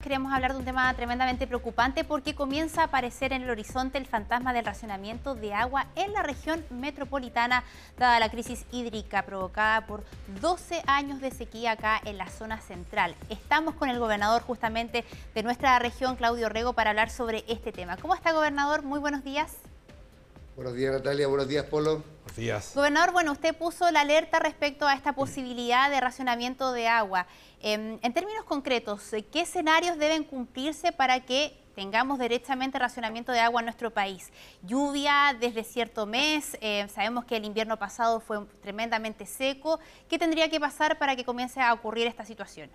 Queremos hablar de un tema tremendamente preocupante porque comienza a aparecer en el horizonte el fantasma del racionamiento de agua en la región metropolitana, dada la crisis hídrica provocada por 12 años de sequía acá en la zona central. Estamos con el gobernador justamente de nuestra región, Claudio Rego, para hablar sobre este tema. ¿Cómo está, gobernador? Muy buenos días. Buenos días, Natalia. Buenos días, Polo. Buenos días. Gobernador, bueno, usted puso la alerta respecto a esta posibilidad de racionamiento de agua. Em, en términos concretos, ¿qué escenarios deben cumplirse para que tengamos derechamente racionamiento de agua en nuestro país? Lluvia desde cierto mes, eh, sabemos que el invierno pasado fue tremendamente seco. ¿Qué tendría que pasar para que comience a ocurrir esta situación?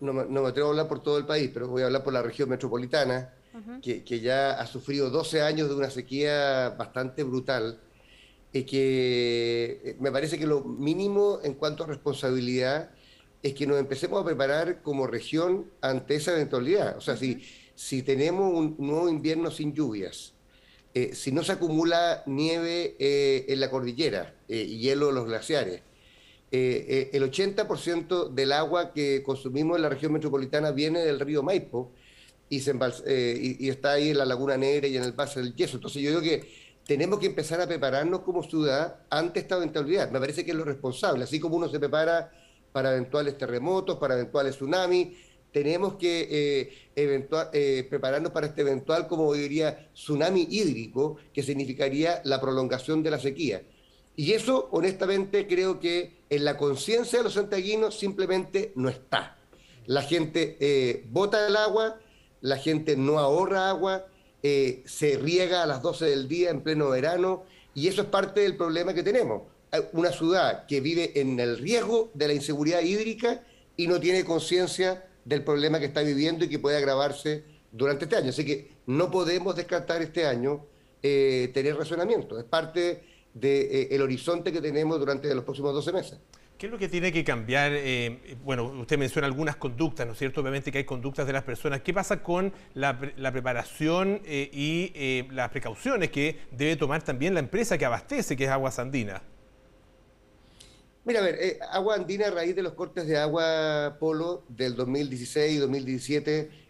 No, me atrevo a hablar por todo el país, pero voy a hablar por la región metropolitana, que, que, ya ha sufrido 12 años de una sequía bastante brutal es que eh, me parece que lo mínimo en cuanto a responsabilidad es que nos empecemos a preparar como región ante esa eventualidad. O sea, si, si tenemos un nuevo invierno sin lluvias, eh, si no se acumula nieve eh, en la cordillera y hielo en los glaciares, el 80% del agua que consumimos en la región metropolitana viene del río Maipo y, y, está ahí en la Laguna Negra y en el Paso del Yeso. Entonces yo digo que tenemos que empezar a prepararnos como ciudad ante esta eventualidad. Me parece que es lo responsable, así como uno se prepara para eventuales terremotos, para eventuales tsunamis, tenemos que eh, eh, prepararnos para este eventual, como diría, tsunami hídrico, que significaría la prolongación de la sequía. Y eso, honestamente, creo que en la conciencia de los santiaguinos simplemente no está. La gente eh, bota el agua, la gente no ahorra agua, eh, se riega a las 12 del día en pleno verano y eso es parte del problema que tenemos. Una ciudad que vive en el riesgo de la inseguridad hídrica y no tiene conciencia del problema que está viviendo y que puede agravarse durante este año. Así que no podemos descartar este año eh, tener razonamiento. Es parte del de, eh, horizonte que tenemos durante los próximos 12 meses. ¿Qué es lo que tiene que cambiar? Eh, bueno, usted menciona algunas conductas, ¿no es cierto? Obviamente que hay conductas de las personas. ¿Qué pasa con la, preparación eh, y eh, las precauciones que debe tomar también la empresa que abastece, que es Agua Andina? Mira, a ver, Agua Andina a raíz de los cortes de agua polo del 2016 y 2017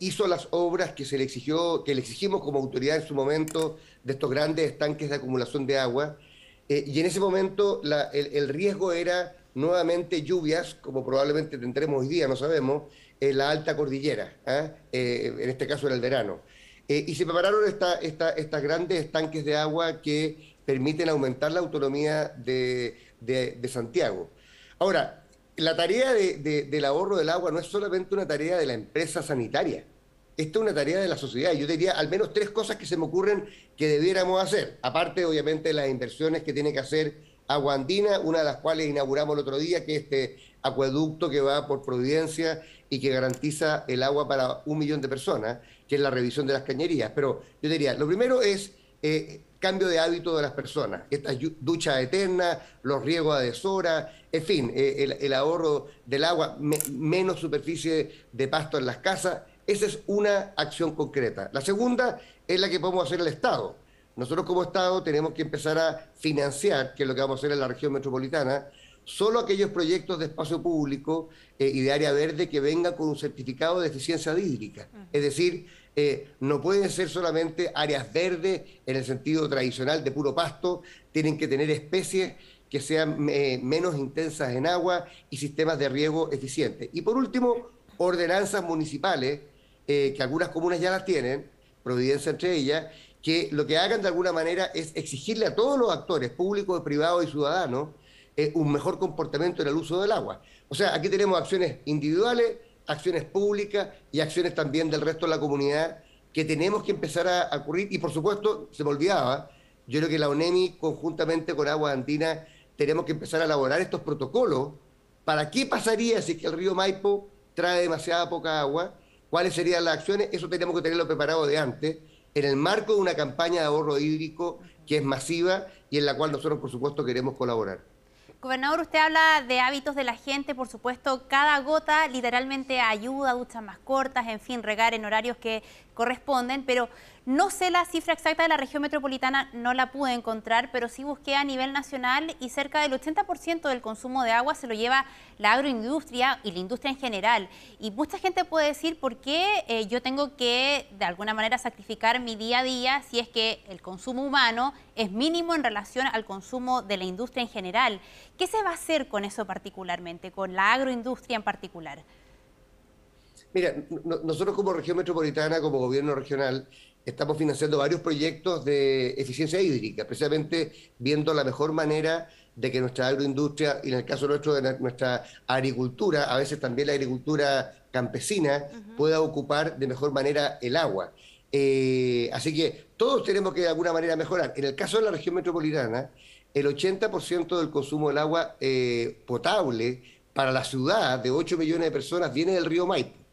hizo las obras que se le exigió, que le exigimos como autoridad en su momento de estos grandes estanques de acumulación de agua eh, y en ese momento el, riesgo era nuevamente lluvias, como probablemente tendremos hoy día, no sabemos, en la alta cordillera, ¿ah? eh, en este caso era el verano. Eh, y se prepararon estas esta, grandes estanques de agua que permiten aumentar la autonomía de, Santiago. Ahora, la tarea del ahorro del agua no es solamente una tarea de la empresa sanitaria esta es una tarea de la sociedad. Yo diría al menos tres cosas que se me ocurren que debiéramos hacer, aparte obviamente las inversiones que tiene que hacer Agua Andina, una de las cuales inauguramos el otro día, que es este acueducto que va por Providencia y que garantiza el agua para un millón de personas, que es la revisión de las cañerías. Pero yo diría, lo primero es eh, cambio de hábito de las personas, estas duchas eternas, los riegos a deshora, en fin, eh, el, ahorro del agua, menos superficie de pasto en las casas esa es una acción concreta. La segunda es la que podemos hacer el Estado. Nosotros como Estado tenemos que empezar a financiar, que es lo que vamos a hacer en la región metropolitana, solo aquellos proyectos de espacio público eh, y de área verde que vengan con un certificado de eficiencia hídrica. Es decir, eh, no pueden ser solamente áreas verdes en el sentido tradicional de puro pasto, tienen que tener especies que sean eh, menos intensas en agua y sistemas de riego eficientes. Y por último, ordenanzas municipales eh, que algunas comunas ya las tienen, Providencia entre ellas, que lo que hagan de alguna manera es exigirle a todos los actores, públicos, privados y ciudadanos, eh, un mejor comportamiento en el uso del agua. O sea, aquí tenemos acciones individuales, acciones públicas y acciones también del resto de la comunidad que tenemos que empezar a, ocurrir. Y por supuesto, se me olvidaba, yo creo que la ONEMI, conjuntamente con Agua Andina, tenemos que empezar a elaborar estos protocolos para qué pasaría si es que el río Maipo trae demasiada poca agua cuáles serían las acciones, eso tenemos que tenerlo preparado de antes, en el marco de una campaña de ahorro hídrico que es masiva y en la cual nosotros, por supuesto, queremos colaborar. Gobernador, usted habla de hábitos de la gente, por supuesto, cada gota literalmente ayuda, duchas más cortas, en fin, regar en horarios que corresponden, pero No sé la cifra exacta de la región metropolitana, no la pude encontrar, pero sí busqué a nivel nacional y cerca del 80% del consumo de agua se lo lleva la agroindustria y la industria en general. Y mucha gente puede decir por qué eh, yo tengo que de alguna manera sacrificar mi día a día si es que el consumo humano es mínimo en relación al consumo de la industria en general. ¿Qué se va a hacer con eso particularmente, con la agroindustria en particular? Mira, nosotros como región metropolitana, como gobierno regional, estamos financiando varios proyectos de eficiencia hídrica, precisamente viendo la mejor manera de que nuestra agroindustria, y en el caso nuestro de nuestra agricultura, a veces también la agricultura campesina, pueda ocupar de mejor manera el agua. Eh, así que todos tenemos que de alguna manera mejorar. En el caso de la región metropolitana, el 80% del consumo del agua eh, potable para la ciudad de 8 millones de personas viene del río Maipo.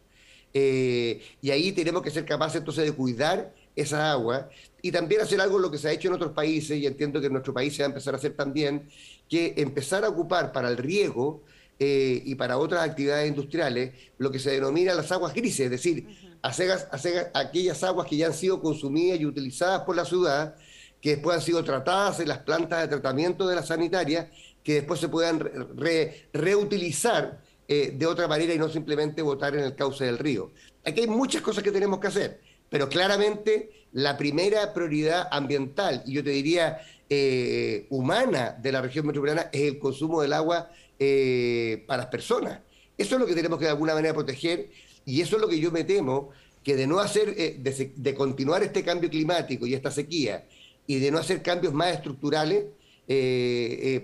Eh, y ahí tenemos que ser capaces entonces de cuidar esa agua y también hacer algo lo que se ha hecho en otros países y entiendo que en nuestro país se va a empezar a hacer también, que empezar a ocupar para el riego eh, y para otras actividades industriales lo que se denomina las aguas grises, es decir, aquellas aguas que ya han sido consumidas y utilizadas por la ciudad, que después han sido tratadas en las plantas de tratamiento de la sanitaria, que después se puedan reutilizar eh, de otra manera y no simplemente botar en el cauce del río. Aquí hay muchas cosas que tenemos que hacer pero claramente la primera prioridad ambiental, y yo te diría eh, humana de la región metropolitana, es el consumo del agua eh, para las personas. Eso es lo que tenemos que de alguna manera proteger, y eso es lo que yo me temo, que de no hacer, de, continuar este cambio climático y esta sequía, y de no hacer cambios más estructurales,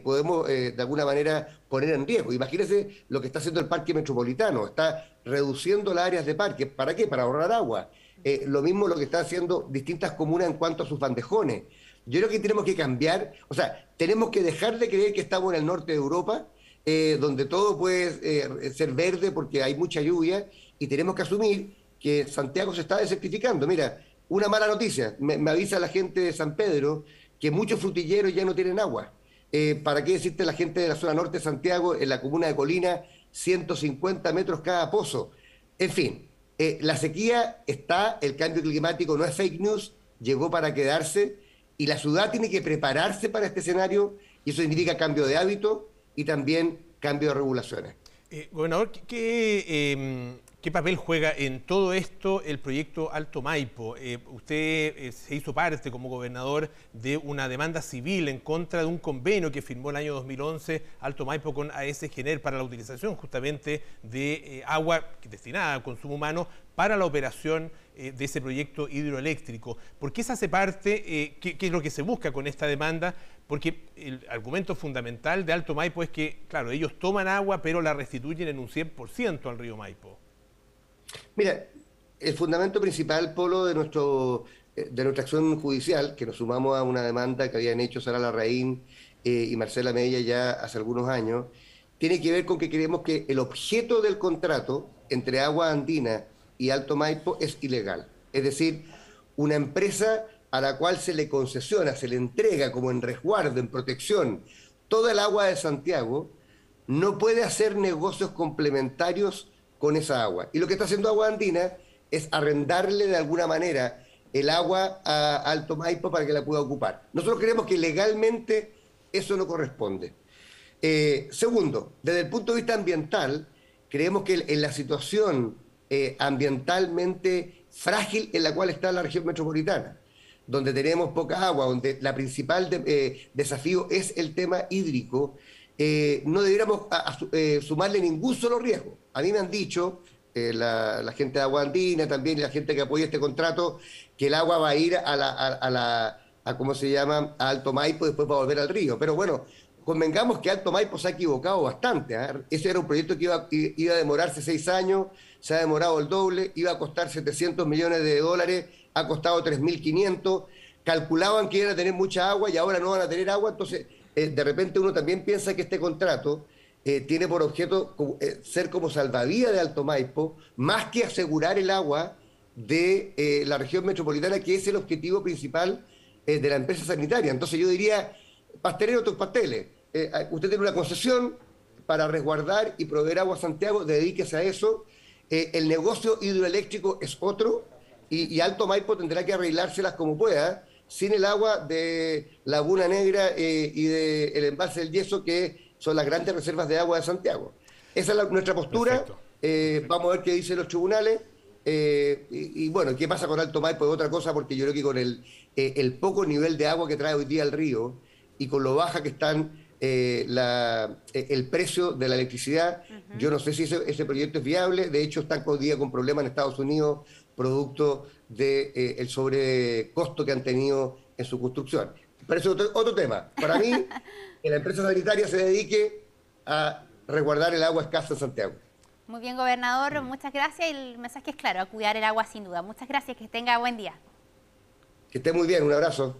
podemos de alguna manera poner en riesgo. Imagínense lo que está haciendo el parque metropolitano, está reduciendo las áreas de parque. ¿Para qué? Para ahorrar agua. Eh, lo mismo lo que están haciendo distintas comunas en cuanto a sus bandejones. Yo creo que tenemos que cambiar, o sea, tenemos que dejar de creer que estamos en el norte de Europa, eh, donde todo puede eh, ser verde porque hay mucha lluvia, y tenemos que asumir que Santiago se está desertificando. Mira, una mala noticia, me, avisa la gente de San Pedro que muchos frutilleros ya no tienen agua. ¿Para qué decirte la gente de la zona norte de Santiago, en la comuna de Colina, 150 metros cada pozo? En fin, eh, la sequía está, el cambio climático no es fake news, llegó para quedarse y la ciudad tiene que prepararse para este escenario y eso significa cambio de hábito y también cambio de regulaciones. Eh, gobernador, ¿qué, em, ¿Qué papel juega en todo esto el proyecto Alto Maipo? Eh, usted eh, se hizo parte como gobernador de una demanda civil en contra de un convenio que firmó el año 2011 Alto Maipo con AS Gener para la utilización justamente de eh, agua destinada al consumo humano para la operación de ese proyecto hidroeléctrico. ¿Por qué se hace parte? ¿qué, ¿Qué es lo que se busca con esta demanda? Porque el argumento fundamental de Alto Maipo es que, claro, ellos toman agua pero la restituyen en un 100% al río Maipo. Mira, el fundamento principal, Polo, de, nuestro, eh, de nuestra acción judicial, que nos sumamos a una demanda que habían hecho Sara Larraín eh, y Marcela Mella ya hace algunos años, tiene que ver con que creemos que el objeto del contrato entre Agua Andina y Alto Maipo es ilegal. Es decir, una empresa a la cual se le concesiona, se le entrega como en resguardo, en protección, toda el agua de Santiago, no puede hacer negocios complementarios con esa agua. Y lo que está haciendo Agua Andina es arrendarle de alguna manera el agua a Alto Maipo para que la pueda ocupar. Nosotros creemos que legalmente eso no corresponde. Eh, segundo, desde el punto de vista ambiental, creemos que en la situación eh, ambientalmente frágil en la cual está la región metropolitana, donde tenemos poca agua, donde la principal eh, desafío es el tema hídrico, no debiéramos sumarle ningún solo riesgo. A mí me han dicho, eh, la, gente de Agua también la gente que apoya este contrato, que el agua va a ir a la, a, la a, ¿cómo se llama?, a Alto Maipo y después va a volver al río. Pero bueno, convengamos que Alto Maipo se ha equivocado bastante. ¿ah? Ese era un proyecto que iba, iba, a demorarse seis años, se ha demorado el doble, iba a costar 700 millones de dólares, ha costado 3.500. Calculaban que iban a tener mucha agua y ahora no van a tener agua. Entonces, eh, de repente uno también piensa que este contrato eh, tiene por objeto eh, ser como salvavía de Alto Maipo, más que asegurar el agua de la región metropolitana, que es el objetivo principal de la empresa sanitaria. Entonces yo diría, pastelero tus pasteles. usted tiene una concesión para resguardar y proveer agua a Santiago, dedíquese a eso. el negocio hidroeléctrico es otro. y, y Alto Maipo tendrá que arreglárselas como pueda, sin el agua de Laguna Negra eh, y del el embalse del Yeso, que son las grandes reservas de agua de Santiago. Esa es la- nuestra postura. Perfecto. Eh, vamos a ver qué dicen los tribunales. Eh, y, y bueno, ¿qué pasa con Alto Maipo? Es otra cosa, porque yo creo que con el, eh, el poco nivel de agua que trae hoy día el río y con lo baja que están eh, la- eh, el precio de la electricidad, yo no sé si ese, ese proyecto es viable. De hecho, están hoy día con problemas en Estados Unidos, producto del de, eh, sobrecosto que han tenido en su construcción. Pero eso es otro, otro tema. Para mí, que la empresa sanitaria se dedique a resguardar el agua escasa en Santiago. Muy bien, gobernador, muchas gracias. El mensaje es claro, a cuidar el agua sin duda. Muchas gracias, que tenga buen día. Que esté muy bien, un abrazo.